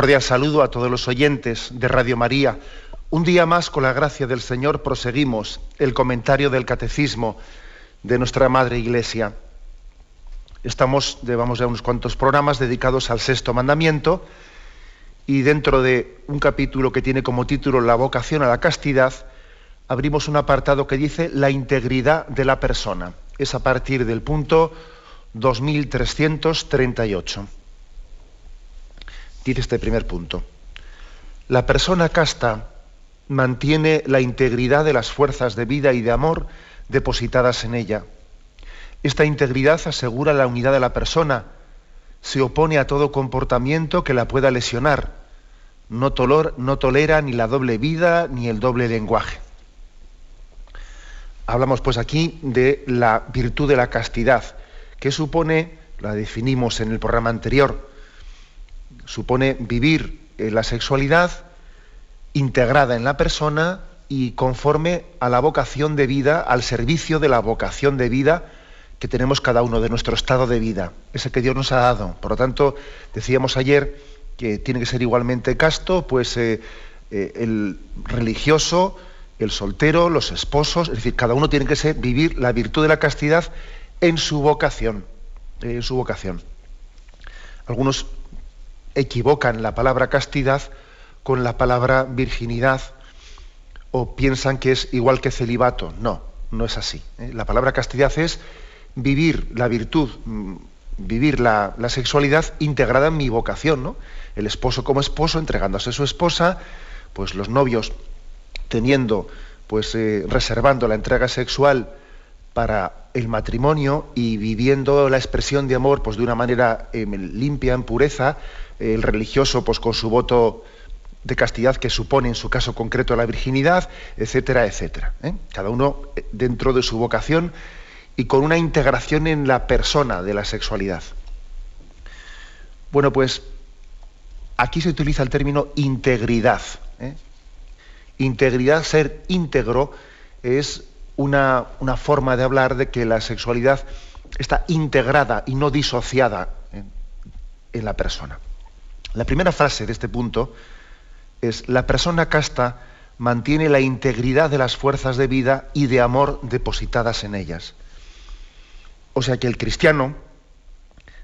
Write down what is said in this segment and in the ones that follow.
Cordial saludo a todos los oyentes de Radio María. Un día más, con la gracia del Señor, proseguimos el comentario del Catecismo de nuestra Madre Iglesia. Estamos, llevamos ya unos cuantos programas dedicados al sexto mandamiento y dentro de un capítulo que tiene como título La vocación a la castidad, abrimos un apartado que dice la integridad de la persona. Es a partir del punto 2338 dice este primer punto. La persona casta mantiene la integridad de las fuerzas de vida y de amor depositadas en ella. Esta integridad asegura la unidad de la persona, se opone a todo comportamiento que la pueda lesionar, no, no tolera ni la doble vida ni el doble lenguaje. Hablamos pues aquí de la virtud de la castidad, que supone, la definimos en el programa anterior, supone vivir eh, la sexualidad integrada en la persona y conforme a la vocación de vida, al servicio de la vocación de vida que tenemos cada uno de nuestro estado de vida, ese que Dios nos ha dado. Por lo tanto, decíamos ayer que tiene que ser igualmente casto, pues eh, eh, el religioso, el soltero, los esposos, es decir, cada uno tiene que ser, vivir la virtud de la castidad en su vocación, en su vocación. Algunos equivocan la palabra castidad con la palabra virginidad o piensan que es igual que celibato. No, no es así. ¿eh? La palabra castidad es vivir la virtud, mm, vivir la, sexualidad integrada en mi vocación, ¿no? El esposo como esposo entregándose a su esposa, pues los novios teniendo, pues eh, reservando la entrega sexual para el matrimonio y viviendo la expresión de amor pues de una manera eh, limpia, en pureza, el religioso pues con su voto de castidad que supone en su caso concreto la virginidad, etcétera, etcétera. ¿eh? Cada uno eh, dentro de su vocación y con una integración en la persona de la sexualidad. Bueno, pues aquí se utiliza el término integridad. ¿eh? Integridad, ser íntegro, es una, una, forma de hablar de que la sexualidad está integrada y no disociada en la persona. La primera frase de este punto es, la persona casta mantiene la integridad de las fuerzas de vida y de amor depositadas en ellas. O sea que el cristiano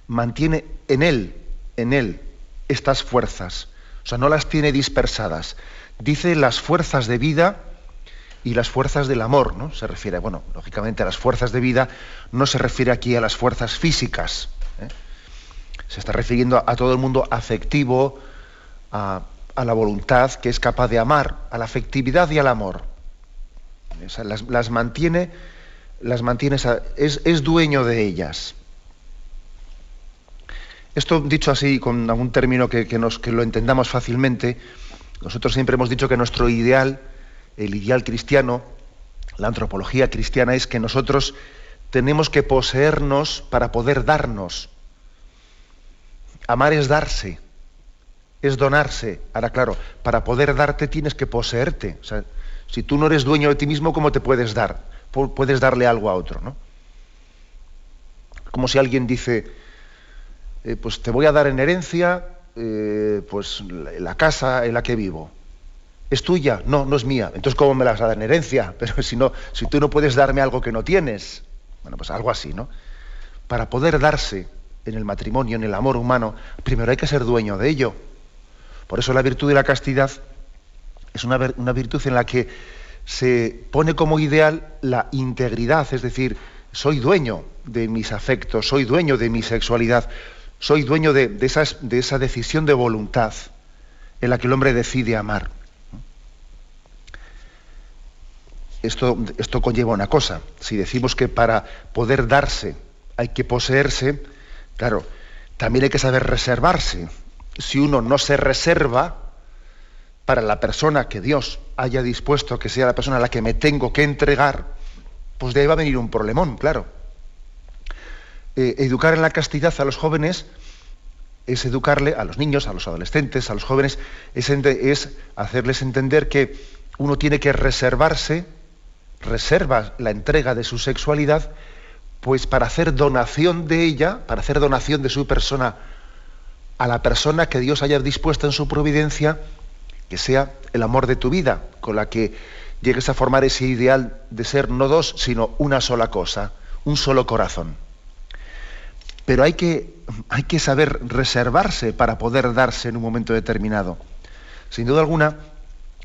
mantiene en él, en él, estas fuerzas. O sea, no las tiene dispersadas. Dice las fuerzas de vida y las fuerzas del amor, ¿no? Se refiere, bueno, lógicamente a las fuerzas de vida, no se refiere aquí a las fuerzas físicas, se está refiriendo a todo el mundo afectivo, a, la voluntad que es capaz de amar, a la afectividad y al amor. las, mantiene, las mantiene es, dueño de ellas. Esto dicho así, con algún término que, nos, que lo entendamos fácilmente, nosotros siempre hemos dicho que nuestro ideal, el ideal cristiano, la antropología cristiana es que nosotros tenemos que poseernos para poder darnos. Amar es darse, es donarse. Ahora, claro, para poder darte tienes que poseerte. O sea, si tú no eres dueño de ti mismo, ¿cómo te puedes dar? Puedes darle algo a otro, ¿no? Como si alguien dice, eh, pues te voy a dar en herencia eh, pues la casa en la que vivo. ¿Es tuya? No, no es mía. Entonces, ¿cómo me la vas a dar en herencia? Pero si, no, si tú no puedes darme algo que no tienes. Bueno, pues algo así, ¿no? Para poder darse, en el matrimonio, en el amor humano, primero hay que ser dueño de ello. Por eso la virtud de la castidad es una, virtud en la que se pone como ideal la integridad, es decir, soy dueño de mis afectos, soy dueño de mi sexualidad, soy dueño de, de esa decisión de voluntad en la que el hombre decide amar. Esto, esto conlleva una cosa. Si decimos que para poder darse hay que poseerse, Claro, también hay que saber reservarse. si uno no se reserva para la persona que Dios haya dispuesto que sea la persona a la que me tengo que entregar, pues de ahí va a venir un problemón, claro. Eh, educar en la castidad a los jóvenes es educarle a los niños, a los adolescentes, a los jóvenes, es, es hacerles entender que uno tiene que reservarse, reserva la entrega de su sexualidad, pues para hacer donación de ella, para hacer donación de su persona a la persona que Dios haya dispuesto en su providencia, que sea el amor de tu vida, con la que llegues a formar ese ideal de ser no dos, sino una sola cosa, un solo corazón. Pero hay que, hay que saber reservarse para poder darse en un momento determinado. Sin duda alguna,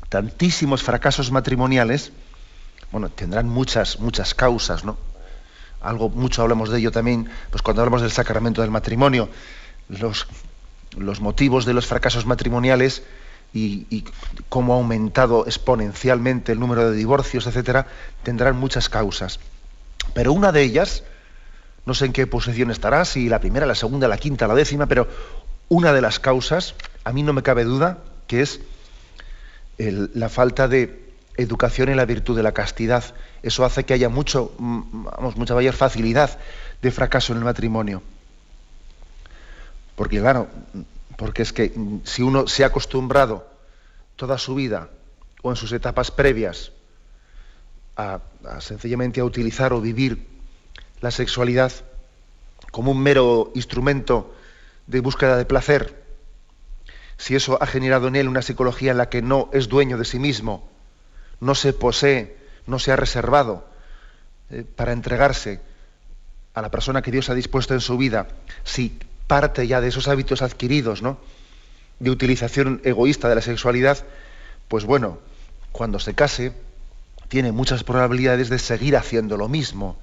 tantísimos fracasos matrimoniales, bueno, tendrán muchas, muchas causas, ¿no? Algo, mucho hablamos de ello también, pues cuando hablamos del sacramento del matrimonio, los, los motivos de los fracasos matrimoniales y, cómo ha aumentado exponencialmente el número de divorcios, etcétera, tendrán muchas causas. Pero una de ellas, no sé en qué posición estará, si la primera, la segunda, la quinta, la décima, pero una de las causas, a mí no me cabe duda, que es la falta de educación en la virtud de la castidad. Eso hace que haya mucho, vamos, mucha mayor facilidad de fracaso en el matrimonio. Porque claro, porque es que mm, si uno se ha acostumbrado toda su vida o en sus etapas previas a, sencillamente a utilizar o vivir la sexualidad como un mero instrumento de búsqueda de placer, si eso ha generado en él una psicología en la que no es dueño de sí mismo, no se posee, no se ha reservado eh, para entregarse a la persona que Dios ha dispuesto en su vida, si parte ya de esos hábitos adquiridos, ¿no? De utilización egoísta de la sexualidad, pues bueno, cuando se case, tiene muchas probabilidades de seguir haciendo lo mismo.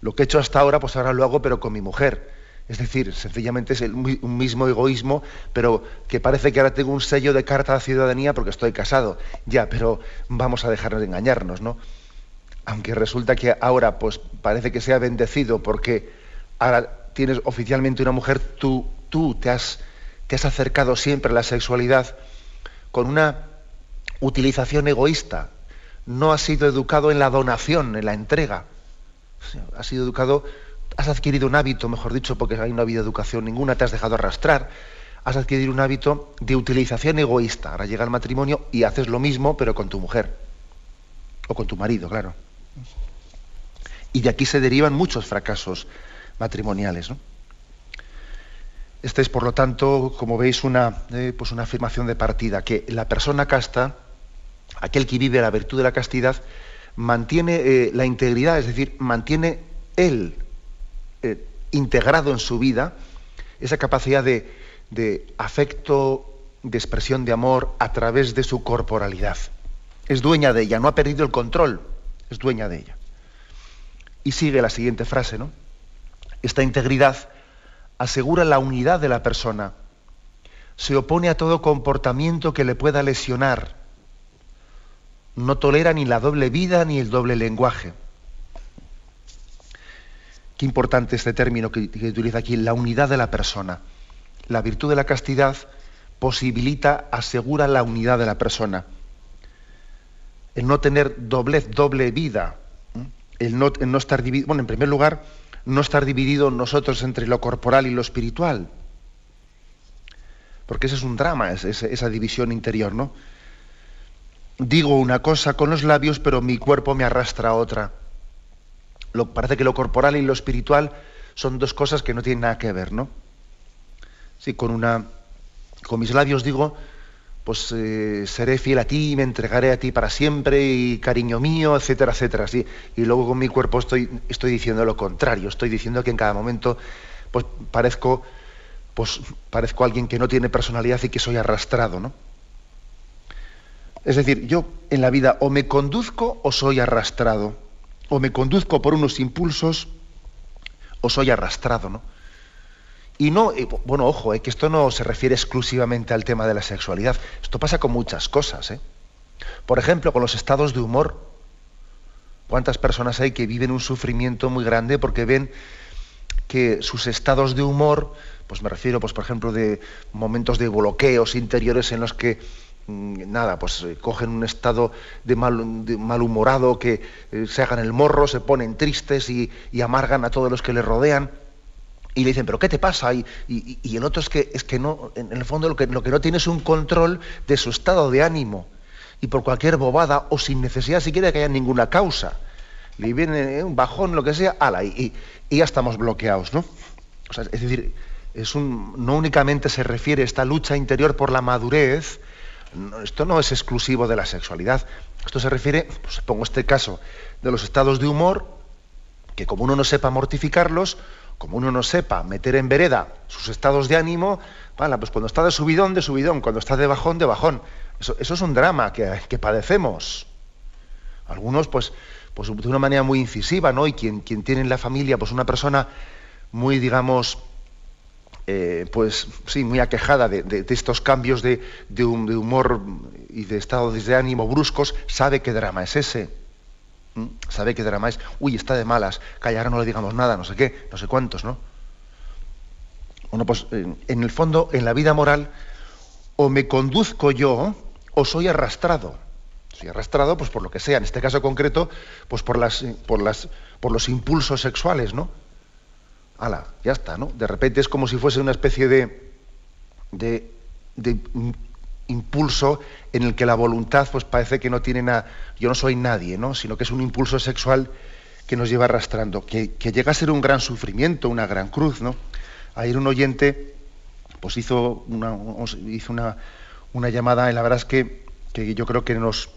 Lo que he hecho hasta ahora, pues ahora lo hago, pero con mi mujer. Es decir, sencillamente es un mismo egoísmo, pero que parece que ahora tengo un sello de carta de ciudadanía porque estoy casado. Ya, pero vamos a dejar de engañarnos, ¿no? Aunque resulta que ahora, pues parece que sea bendecido porque ahora tienes oficialmente una mujer, tú, tú te, has, te has acercado siempre a la sexualidad con una utilización egoísta. No has sido educado en la donación, en la entrega. Has sido educado, has adquirido un hábito, mejor dicho, porque ahí no ha habido educación ninguna, te has dejado arrastrar. Has adquirido un hábito de utilización egoísta. Ahora llega el matrimonio y haces lo mismo, pero con tu mujer. O con tu marido, claro. Y de aquí se derivan muchos fracasos matrimoniales. Esta es, por lo tanto, como veis, una, eh, pues una afirmación de partida, que la persona casta, aquel que vive la virtud de la castidad, mantiene eh, la integridad, es decir, mantiene él integrado en su vida esa capacidad de, de afecto, de expresión de amor a través de su corporalidad. Es dueña de ella, no ha perdido el control, es dueña de ella. Y sigue la siguiente frase, ¿no? Esta integridad asegura la unidad de la persona, se opone a todo comportamiento que le pueda lesionar, no tolera ni la doble vida ni el doble lenguaje. Qué importante este término que, utiliza aquí, la unidad de la persona. La virtud de la castidad posibilita, asegura la unidad de la persona. El no tener doblez, doble vida, el no, estar dividido. Bueno, en primer lugar, no estar dividido nosotros entre lo corporal y lo espiritual. Porque ese es un drama, esa división interior, ¿no? Digo una cosa con los labios, pero mi cuerpo me arrastra a otra. Parece que lo corporal y lo espiritual son dos cosas que no tienen nada que ver, ¿no? Sí, con una. Con mis labios digo, pues eh, seré fiel a ti, me entregaré a ti para siempre y cariño mío, etcétera, etcétera. ¿sí? Y luego con mi cuerpo estoy, estoy diciendo lo contrario, estoy diciendo que en cada momento pues, parezco, pues, parezco alguien que no tiene personalidad y que soy arrastrado. ¿no? Es decir, yo en la vida o me conduzco o soy arrastrado, o me conduzco por unos impulsos o soy arrastrado. ¿no? Y no, bueno, ojo, eh, que esto no se refiere exclusivamente al tema de la sexualidad. Esto pasa con muchas cosas. ¿eh? Por ejemplo, con los estados de humor. ¿Cuántas personas hay que viven un sufrimiento muy grande porque ven que sus estados de humor, pues me refiero, pues por ejemplo, de momentos de bloqueos interiores en los que nada, pues eh, cogen un estado de, mal, malhumorado, que eh, se hagan el morro, se ponen tristes y, amargan a todos los que les rodean. Y le dicen, ¿pero qué te pasa? Y, y, el otro es que, es que no, en el fondo lo que, lo que no tiene es un control de su estado de ánimo. Y por cualquier bobada o sin necesidad siquiera de que haya ninguna causa. Le viene un bajón, lo que sea, ala, y, ya estamos bloqueados, ¿no? es decir, es un, no únicamente se refiere esta lucha interior por la madurez, esto no es exclusivo de la sexualidad, esto se refiere, pues pongo este caso, de los estados de humor, que como uno no sepa mortificarlos, como uno no sepa meter en vereda sus estados de ánimo, pues cuando está de subidón, de subidón, cuando está de bajón, de bajón. Eso, es un drama que, padecemos. Algunos, pues, pues de una manera muy incisiva, ¿no? Y quien, quien tiene en la familia, pues una persona muy, digamos, eh, pues sí, muy aquejada de, estos cambios de, humor y de estado de ánimo bruscos, sabe qué drama es ese. Sabe qué drama es, uy, está de malas, callar no le digamos nada, no sé qué, no sé cuántos, ¿no? Bueno, pues en el fondo, en la vida moral, o me conduzco yo o soy arrastrado arrastrado pues por lo que sea, en este caso concreto, pues por las por las por los impulsos sexuales, ¿no? Ala, ya está, ¿no? De repente es como si fuese una especie de de, impulso en el que la voluntad pues parece que no tiene nada, yo no soy nadie, ¿no? Sino que es un impulso sexual que nos lleva arrastrando, que, llega a ser un gran sufrimiento, una gran cruz, ¿no? Ayer un oyente pues hizo una, hizo una, una llamada y la verdad es que, que yo creo que nos,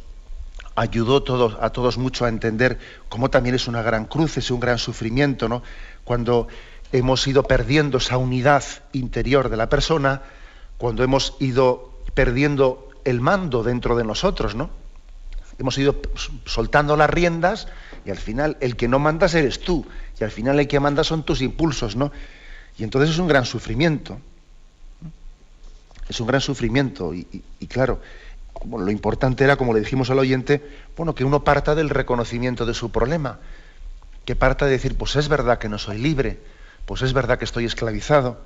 ayudó todos, a todos mucho a entender cómo también es una gran cruz, es un gran sufrimiento, ¿no? Cuando hemos ido perdiendo esa unidad interior de la persona, cuando hemos ido perdiendo el mando dentro de nosotros, ¿no? Hemos ido soltando las riendas y al final el que no mandas eres tú y al final el que manda son tus impulsos, ¿no? Y entonces es un gran sufrimiento. Es un gran sufrimiento y claro, lo importante era, como le dijimos al oyente, bueno, que uno parta del reconocimiento de su problema, que parta de decir, pues es verdad que no soy libre, pues es verdad que estoy esclavizado.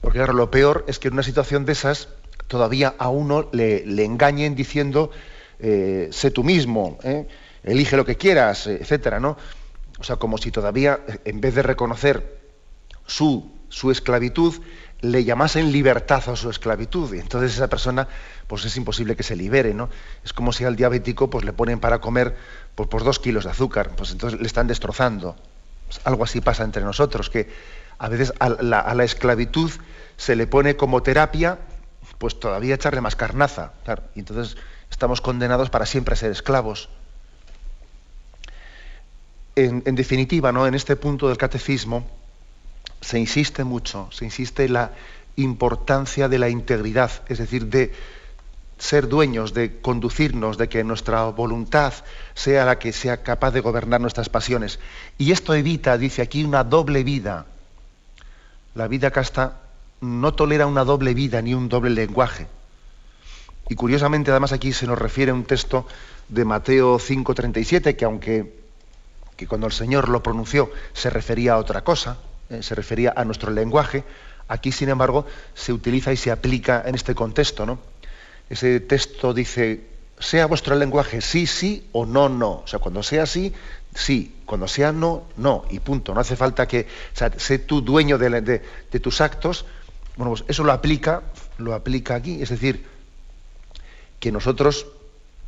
Porque claro, lo peor es que en una situación de esas todavía a uno le, engañen diciendo, eh, sé tú mismo, ¿eh? elige lo que quieras, etcétera, ¿no? O sea, como si todavía, en vez de reconocer su, su esclavitud, le llamasen libertad a su esclavitud. Y entonces esa persona, pues es imposible que se libere, ¿no? Es como si al diabético pues, le ponen para comer pues, dos kilos de azúcar, pues entonces le están destrozando. Algo así pasa entre nosotros, que a veces a la, esclavitud se le pone como terapia, pues todavía echarle más carnaza, y entonces estamos condenados para siempre a ser esclavos. En, en definitiva, ¿no? en este punto del catecismo, se insiste mucho, se insiste en la importancia de la integridad, es decir, de ser dueños, de conducirnos, de que nuestra voluntad sea la que sea capaz de gobernar nuestras pasiones. Y esto evita, dice aquí, una doble vida. La vida casta no tolera una doble vida ni un doble lenguaje. Y curiosamente, además, aquí se nos refiere un texto de Mateo 5:37, que aunque que cuando el Señor lo pronunció se refería a otra cosa, eh, se refería a nuestro lenguaje, aquí sin embargo se utiliza y se aplica en este contexto. ¿no? Ese texto dice, sea vuestro lenguaje sí, sí o no, no. O sea, cuando sea sí, sí, cuando sea no, no, y punto. No hace falta que, o sea, sé tú dueño de, tus actos. Bueno, pues eso lo aplica, lo aplica aquí, es decir, que nosotros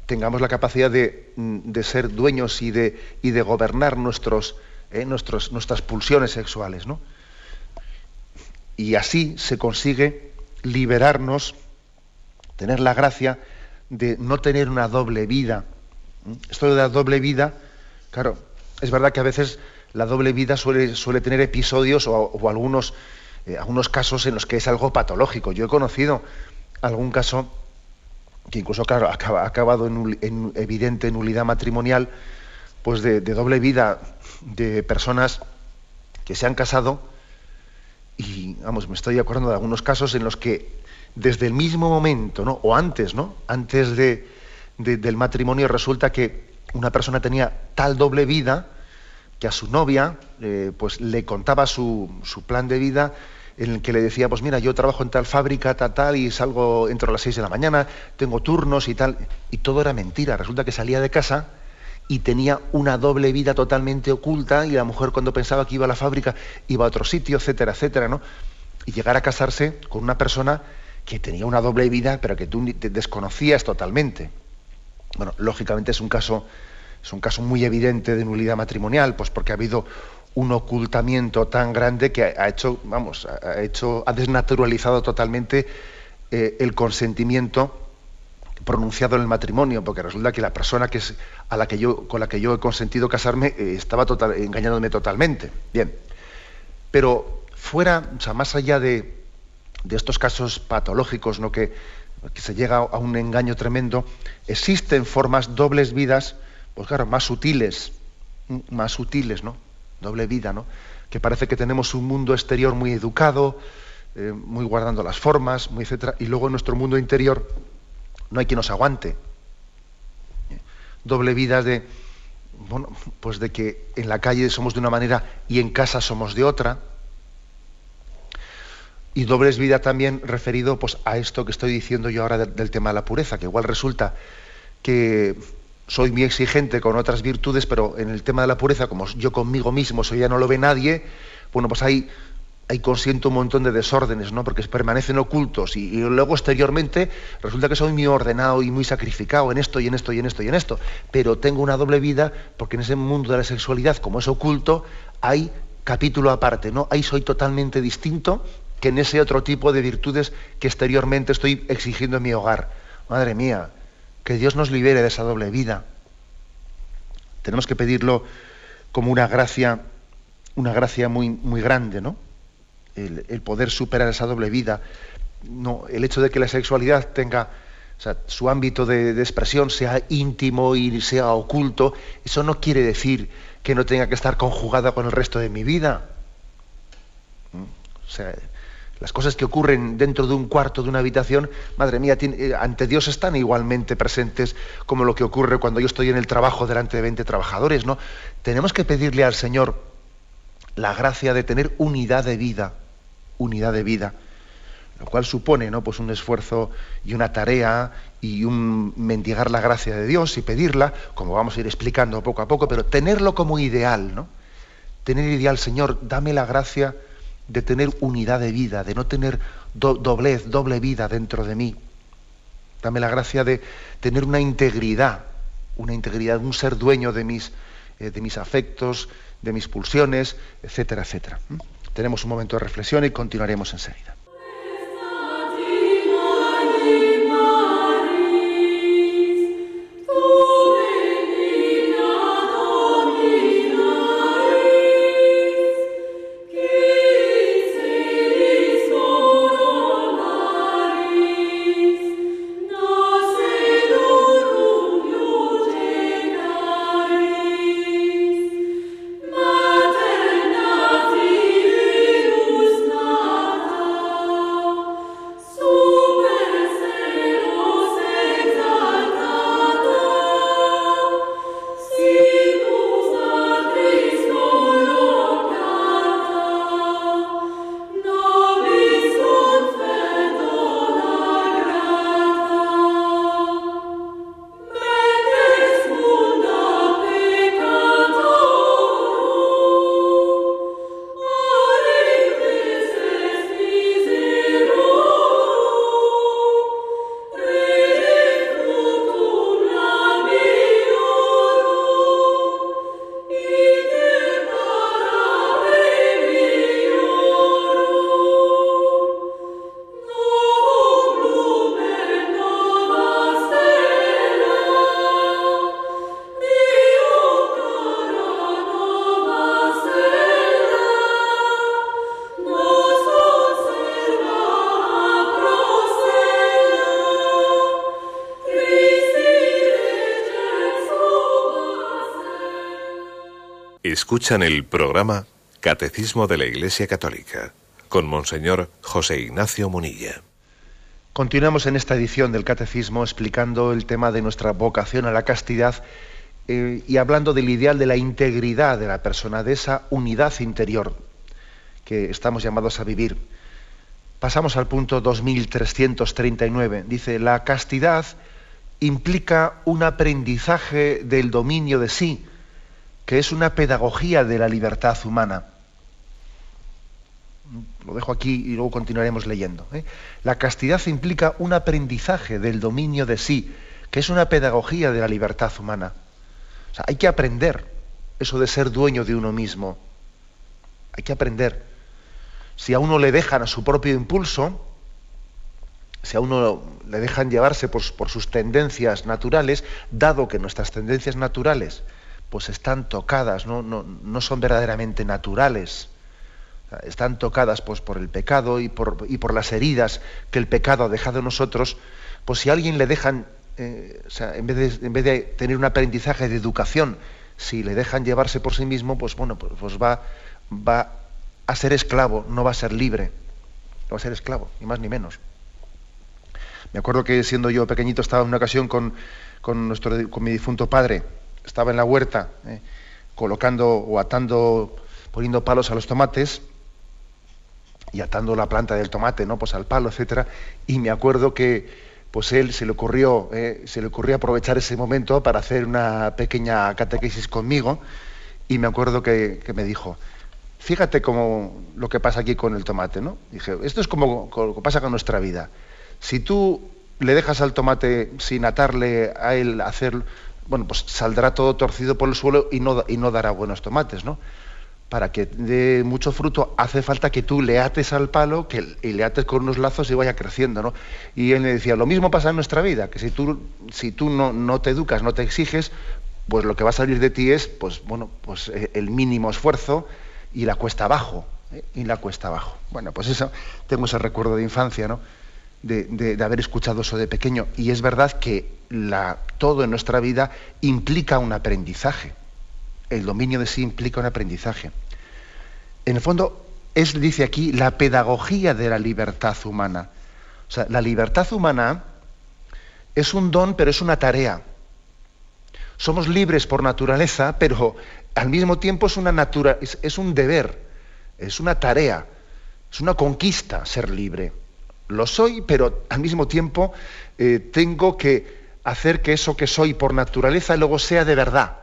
tengamos la capacidad de, de ser dueños y de, gobernar nuestros, ¿eh? nuestras pulsiones sexuales. ¿no? Y así se consigue liberarnos, tener la gracia de no tener una doble vida. Esto de la doble vida, claro, es verdad que a veces la doble vida suele, tener episodios o, algunos, eh, algunos casos en los que es algo patológico. Yo he conocido algún caso que incluso, claro, ha acabado en, en evidente nulidad matrimonial, pues de, doble vida de personas que se han casado y vamos, me estoy acordando de algunos casos en los que desde el mismo momento, ¿no? o antes, ¿no? Antes de, del matrimonio resulta que una persona tenía tal doble vida, que a su novia eh, pues le contaba su, su, plan de vida en el que le decía, pues mira, yo trabajo en tal fábrica, tal, tal, y salgo, entro a las 6 de la mañana, tengo turnos y tal, y todo era mentira. Resulta que salía de casa y tenía una doble vida totalmente oculta, y la mujer cuando pensaba que iba a la fábrica iba a otro sitio, etcétera, etcétera, ¿no? Y llegar a casarse con una persona que tenía una doble vida, pero que tú desconocías totalmente. Bueno, lógicamente es un caso es un caso muy evidente de nulidad matrimonial, pues porque ha habido un ocultamiento tan grande que ha hecho, vamos, ha hecho, ha desnaturalizado totalmente eh, el consentimiento pronunciado en el matrimonio, porque resulta que la persona que es, a la que yo, con la que yo he consentido casarme eh, estaba engañándome totalmente. Bien, pero fuera, o sea, más allá de, de estos casos patológicos, ¿no? que, se llega a un engaño tremendo, existen formas dobles vidas pues claro, más sutiles, más sutiles, ¿no? Doble vida, ¿no? Que parece que tenemos un mundo exterior muy educado, eh, muy guardando las formas, muy etcétera, y luego en nuestro mundo interior no hay quien nos aguante. Doble vida de, bueno, pues de que en la calle somos de una manera y en casa somos de otra. Y doble vida también referido pues, a esto que estoy diciendo yo ahora del tema de la pureza, que igual resulta que soy muy exigente con otras virtudes, pero en el tema de la pureza, como yo conmigo mismo, eso ya no lo ve nadie, bueno, pues ahí, ahí consiento un montón de desórdenes, ¿no? Porque permanecen ocultos y, luego exteriormente resulta que soy muy ordenado y muy sacrificado en esto y en esto y en esto y en esto, pero tengo una doble vida porque en ese mundo de la sexualidad, como es oculto, hay capítulo aparte, ¿no? Ahí soy totalmente distinto que en ese otro tipo de virtudes que exteriormente estoy exigiendo en mi hogar. Madre mía, que Dios nos libere de esa doble vida. Tenemos que pedirlo como una gracia, una gracia muy, muy grande, ¿no? El, poder superar esa doble vida. No, el hecho de que la sexualidad tenga su ámbito de, expresión sea íntimo y sea oculto, eso no quiere decir que no tenga que estar conjugada con el resto de mi vida. ¿Mm? O sea, las cosas que ocurren dentro de un cuarto, de una habitación, madre mía, eh, ante Dios están igualmente presentes como lo que ocurre cuando yo estoy en el trabajo delante de 20 trabajadores, ¿no? Tenemos que pedirle al Señor la gracia de tener unidad de vida, unidad de vida, lo cual supone, ¿no? Pues un esfuerzo y una tarea y un mendigar la gracia de Dios y pedirla, como vamos a ir explicando poco a poco, pero tenerlo como ideal, ¿no? Tener ideal, Señor, dame la gracia de tener unidad de vida, de no tener doblez, doble vida dentro de mí. Dame la gracia de tener una integridad, una integridad, un ser dueño de mis, eh, de mis afectos, de mis pulsiones, etcétera, etcétera. ¿Mm? Tenemos un momento de reflexión y continuaremos enseguida. Escuchan el programa Catecismo de la Iglesia Católica con Monseñor José Ignacio Munilla. Continuamos en esta edición del Catecismo explicando el tema de nuestra vocación a la castidad eh, y hablando del ideal de la integridad de la persona, de esa unidad interior que estamos llamados a vivir. Pasamos al punto 2339. Dice, la castidad implica un aprendizaje del dominio de sí, que es una pedagogía de la libertad humana. Lo dejo aquí y luego continuaremos leyendo. ¿eh? La castidad implica un aprendizaje del dominio de sí, que es una pedagogía de la libertad humana. O sea, hay que aprender eso de ser dueño de uno mismo. Hay que aprender si a uno le dejan a su propio impulso, si a uno le dejan llevarse por, sus tendencias naturales, dado que nuestras tendencias naturales pues están tocadas, no, no, son verdaderamente naturales, están tocadas pues, por el pecado y por, y por, las heridas que el pecado ha dejado en nosotros, pues si a alguien le dejan, eh, o sea, en, vez de, en vez de tener un aprendizaje de educación, si le dejan llevarse por sí mismo, pues bueno, pues, pues va, va a ser esclavo, no va a ser libre. va a ser esclavo, ni más ni menos. Me acuerdo que siendo yo pequeñito estaba en una ocasión con, nuestro, con mi difunto padre. Estaba en la huerta eh, colocando o atando, poniendo palos a los tomates y atando la planta del tomate, ¿no? Pues al palo, etcétera. Y me acuerdo que pues él se le ocurrió, eh, se le ocurrió aprovechar ese momento para hacer una pequeña catequesis conmigo. Y me acuerdo que me dijo, fíjate cómo lo que pasa aquí con el tomate, ¿no? Dije, esto es como lo que pasa con nuestra vida. Si tú le dejas al tomate sin atarle a él hacer, bueno, pues saldrá todo torcido por el suelo y no, y no dará buenos tomates, ¿no? Para que dé mucho fruto hace falta que tú le ates al palo que, y le ates con unos lazos y vaya creciendo, ¿no? Y él me decía, lo mismo pasa en nuestra vida, que si tú, si tú no, no te educas, no te exiges, pues lo que va a salir de ti es, pues bueno, pues eh, el mínimo esfuerzo, y la cuesta abajo, ¿eh? y la cuesta abajo. Bueno, pues eso, tengo ese recuerdo de infancia, ¿no? De, haber escuchado eso de pequeño. Y es verdad que todo en nuestra vida implica un aprendizaje. El dominio de sí implica un aprendizaje. En el fondo, es, dice aquí, la pedagogía de la libertad humana. O sea, la libertad humana es un don, pero es una tarea. Somos libres por naturaleza, pero al mismo tiempo es, una natura, es, un deber, es una tarea, es una conquista ser libre. Lo soy, pero al mismo tiempo eh, tengo que hacer que eso que soy por naturaleza luego sea de verdad.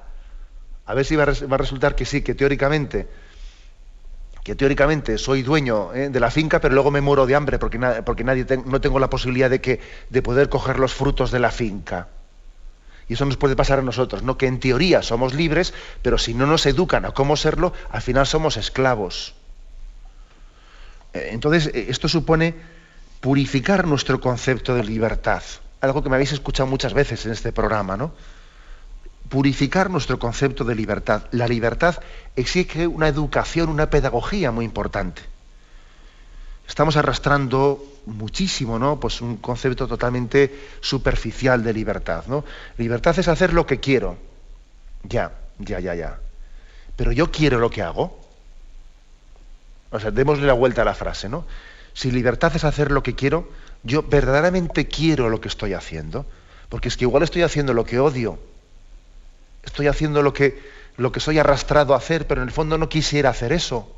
A ver si va a, resultar que sí, que teóricamente, que teóricamente soy dueño eh, de la finca, pero luego me muero de hambre porque, porque nadie no tengo la posibilidad de, que, de poder coger los frutos de la finca. Y eso nos puede pasar a nosotros, ¿no? Que en teoría somos libres, pero si no nos educan a cómo serlo, al final somos esclavos. Eh, entonces, esto supone purificar nuestro concepto de libertad. Algo que me habéis escuchado muchas veces en este programa, ¿no? Purificar nuestro concepto de libertad. La libertad exige una educación, una pedagogía muy importante estamos arrastrando muchísimo, ¿no? Pues un concepto totalmente superficial de libertad, ¿no? Libertad es hacer lo que quiero. Ya, ya, ya, ya. Pero yo quiero lo que hago. O sea, démosle la vuelta a la frase, ¿no? Si libertad es hacer lo que quiero, yo verdaderamente quiero lo que estoy haciendo. Porque es que igual estoy haciendo lo que odio. Estoy haciendo lo que, lo que soy arrastrado a hacer, pero en el fondo no quisiera hacer eso.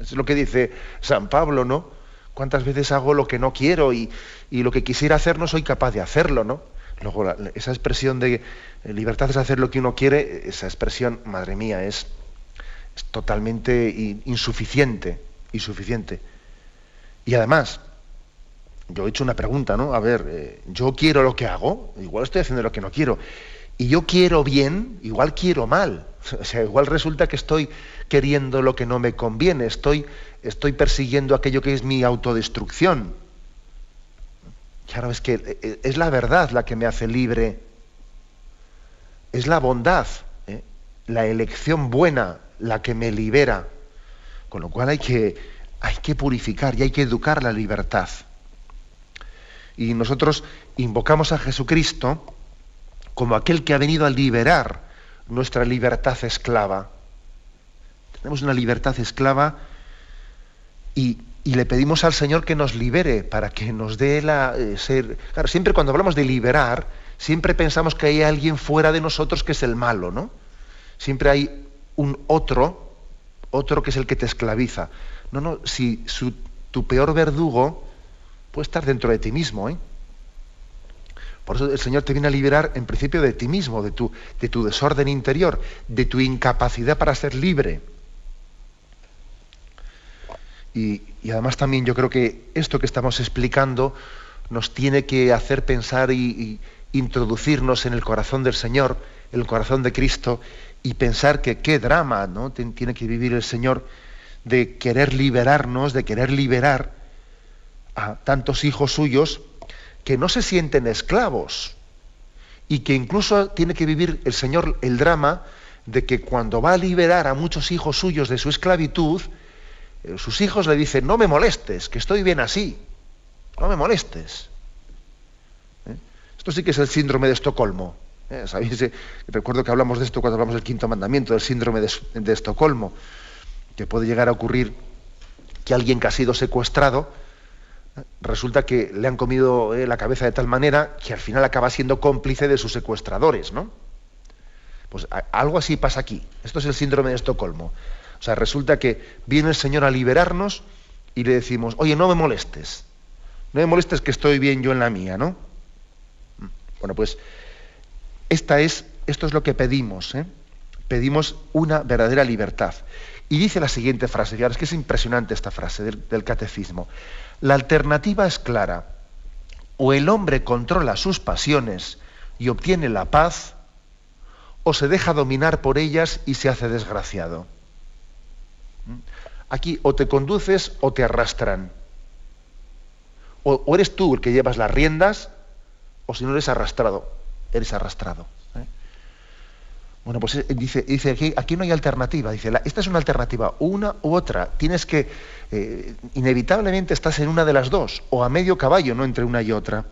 Es lo que dice San Pablo, ¿no? ¿Cuántas veces hago lo que no quiero y, lo que quisiera hacer no soy capaz de hacerlo, ¿no? Luego, esa expresión de eh, libertad es hacer lo que uno quiere, esa expresión, madre mía, es, totalmente insuficiente, insuficiente. Y además, yo he hecho una pregunta, ¿no? A ver, eh, yo quiero lo que hago, igual estoy haciendo lo que no quiero. Y yo quiero bien, igual quiero mal. O sea, igual resulta que estoy queriendo lo que no me conviene, estoy, estoy persiguiendo aquello que es mi autodestrucción. Claro, es que eh, eh, es la verdad la que me hace libre, es la bondad, la elección buena la que me libera. Con lo cual hay que, hay que purificar y hay que educar la libertad. Y nosotros invocamos a Jesucristo como aquel que ha venido a liberar nuestra libertad esclava. Tenemos una libertad esclava y, le pedimos al Señor que nos libere para que nos dé la eh, ser. Claro, siempre cuando hablamos de liberar, Siempre pensamos que hay alguien fuera de nosotros que es el malo, ¿no? Siempre hay un otro, otro que es el que te esclaviza. No, no, si tu peor verdugo puede estar dentro de ti mismo, ¿eh? Por eso el Señor te viene a liberar en principio de ti mismo, de tu, de tu desorden interior, de tu incapacidad para ser libre. Y, además también yo creo que esto que estamos explicando nos tiene que hacer pensar y, introducirnos en el corazón del Señor, el corazón de Cristo, y pensar que qué drama ¿no? tiene que vivir el Señor de querer liberarnos, de querer liberar a tantos hijos suyos que no se sienten esclavos y que incluso tiene que vivir el Señor el drama de que cuando va a liberar a muchos hijos suyos de su esclavitud, eh, sus hijos le dicen, no me molestes, que estoy bien así, no me molestes. ¿Eh? Esto sí que es el síndrome de Estocolmo. ¿eh? Recuerdo que hablamos de esto cuando hablamos del quinto mandamiento, del síndrome de, de Estocolmo, que puede llegar a ocurrir que alguien que ha sido secuestrado, resulta que le han comido eh, la cabeza de tal manera que al final acaba siendo cómplice de sus secuestradores, ¿no? Pues algo así pasa aquí. Esto es el síndrome de Estocolmo. O sea, resulta que viene el Señor a liberarnos y le decimos, oye, no me molestes. No me molestes que estoy bien yo en la mía, ¿no? Bueno, pues esta es, esto es lo que pedimos. ¿eh? Pedimos una verdadera libertad. Y dice la siguiente frase, es que es impresionante esta frase del catecismo. La alternativa es clara. O el hombre controla sus pasiones y obtiene la paz, o se deja dominar por ellas y se hace desgraciado. ¿Mm? Aquí o te conduces o te arrastran. O, eres tú el que llevas las riendas, o si no eres arrastrado, eres arrastrado. Bueno, pues eh, dice, aquí, aquí no hay alternativa. Dice, esta es una alternativa, una u otra. Tienes que, eh, inevitablemente estás en una de las dos, o a medio caballo, no entre una y otra.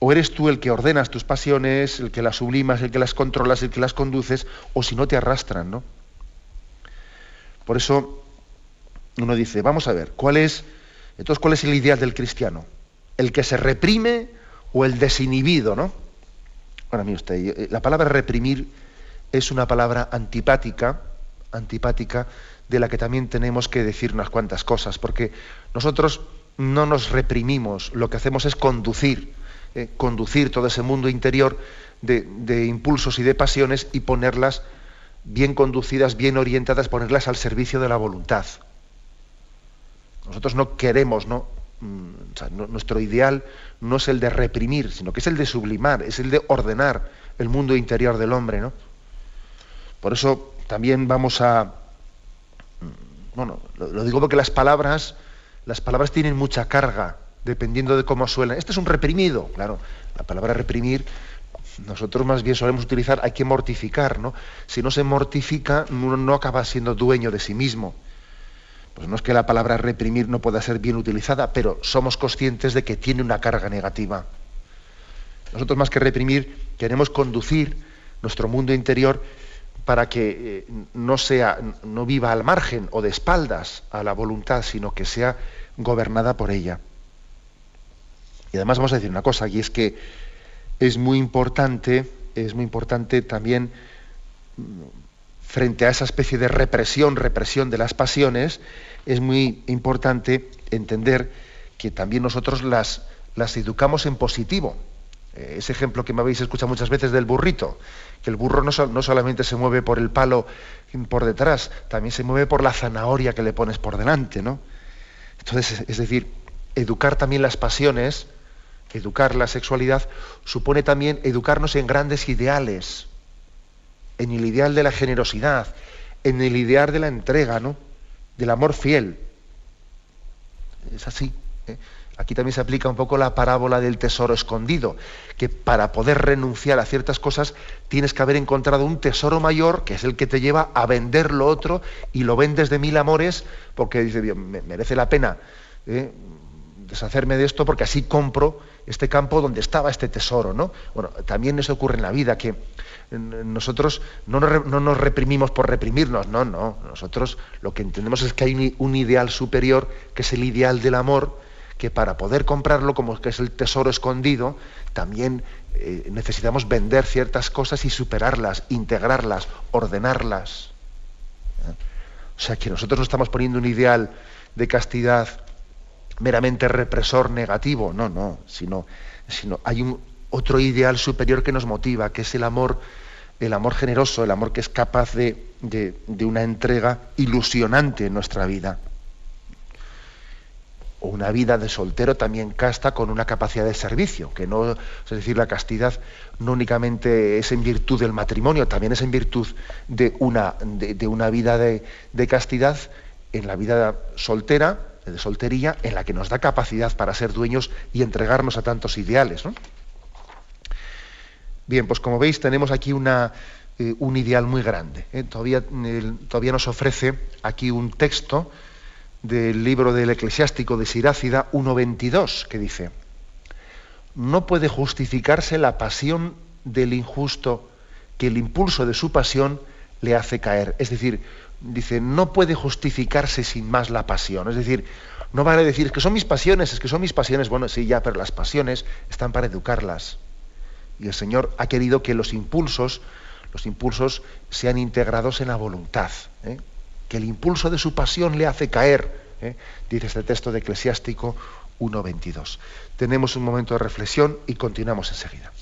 O eres tú el que ordenas tus pasiones, el que las sublimas, el que las controlas, el que las conduces, o si no te arrastran, ¿no? Por eso uno dice, vamos a ver, ¿cuál es, entonces, cuál es el ideal del cristiano? ¿El que se reprime o el desinhibido, ¿no? Bueno, mire usted, eh, la palabra reprimir es una palabra antipática, antipática, de la que también tenemos que decir unas cuantas cosas, porque nosotros no nos reprimimos, lo que hacemos es conducir, eh, conducir todo ese mundo interior de, impulsos y de pasiones y ponerlas bien conducidas, bien orientadas, ponerlas al servicio de la voluntad. Nosotros no queremos, ¿no? Mm, nuestro ideal no es el de reprimir, sino que es el de sublimar, es el de ordenar el mundo interior del hombre, ¿no? Por eso también vamos a, mm, bueno, lo, digo porque las palabras, las palabras tienen mucha carga, dependiendo de cómo suenan. Este es un reprimido, claro. La palabra reprimir, nosotros más bien solemos utilizar, hay que mortificar, ¿no? Si no se mortifica, uno no acaba siendo dueño de sí mismo. Pues no es que la palabra reprimir no pueda ser bien utilizada, pero somos conscientes de que tiene una carga negativa. Nosotros más que reprimir queremos conducir nuestro mundo interior para que eh, no sea no viva al margen o de espaldas a la voluntad, sino que sea gobernada por ella. Y además vamos a decir una cosa, y es que es muy importante, es muy importante también frente a esa especie de represión, represión de las pasiones, es muy importante entender que también nosotros las, las educamos en positivo. Eh, ese ejemplo que me habéis escuchado muchas veces del burrito, que el burro no, no, solamente se mueve por el palo por detrás, también se mueve por la zanahoria que le pones por delante, ¿no? Entonces, es decir, educar también las pasiones, educar la sexualidad, supone también educarnos en grandes ideales, en el ideal de la generosidad, en el ideal de la entrega, ¿no? Del amor fiel. Es así. ¿eh? Aquí también se aplica un poco la parábola del tesoro escondido, que para poder renunciar a ciertas cosas tienes que haber encontrado un tesoro mayor, que es el que te lleva a vender lo otro, y lo vendes de mil amores, porque dice, merece la pena ¿eh? deshacerme de esto, porque así compro este campo donde estaba este tesoro, ¿no? Bueno, también eso ocurre en la vida, que nosotros no nos, reprimimos por reprimirnos, no, no. Nosotros lo que entendemos es que hay un ideal superior, que es el ideal del amor, que para poder comprarlo, como que es el tesoro escondido, también eh, necesitamos vender ciertas cosas y superarlas, integrarlas, ordenarlas. ¿Eh? O sea que nosotros no estamos poniendo un ideal de castidad meramente represor negativo, no, no, sino, sino hay un otro ideal superior que nos motiva, que es el amor, el amor generoso, el amor que es capaz de, de una entrega ilusionante en nuestra vida. O una vida de soltero también casta con una capacidad de servicio, que no, es decir, la castidad no únicamente es en virtud del matrimonio, también es en virtud de una, de, una vida de, castidad en la vida soltera, de soltería, en la que nos da capacidad para ser dueños y entregarnos a tantos ideales. Bien, pues como veis tenemos aquí una, eh, un ideal muy grande. ¿eh? Todavía, todavía nos ofrece aquí un texto del libro del eclesiástico de Sirácida 1.22, que dice, no puede justificarse la pasión del injusto que el impulso de su pasión le hace caer. Es decir, dice, no puede justificarse sin más la pasión. Es decir, no vale decir, es que son mis pasiones, es que son mis pasiones. Bueno, sí, ya, pero las pasiones están para educarlas. Y el Señor ha querido que los impulsos, los impulsos sean integrados en la voluntad. ¿eh? que el impulso de su pasión le hace caer, ¿eh? dice este texto de Eclesiástico 1.22. Tenemos un momento de reflexión y continuamos enseguida.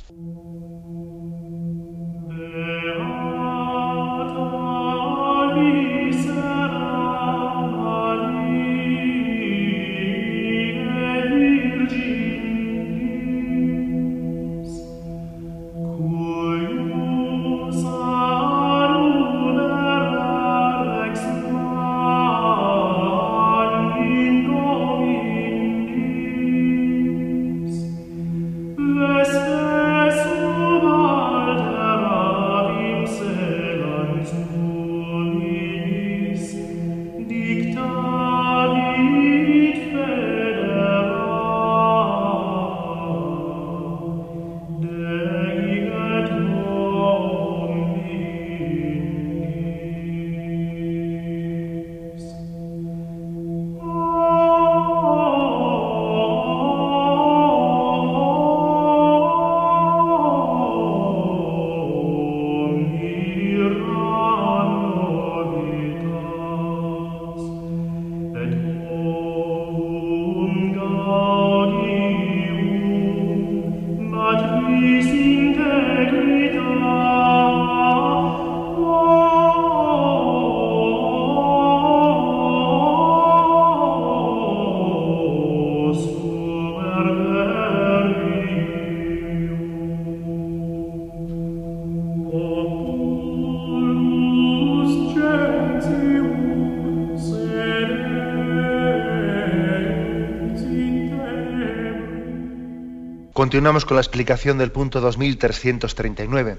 Continuamos con la explicación del punto 2339.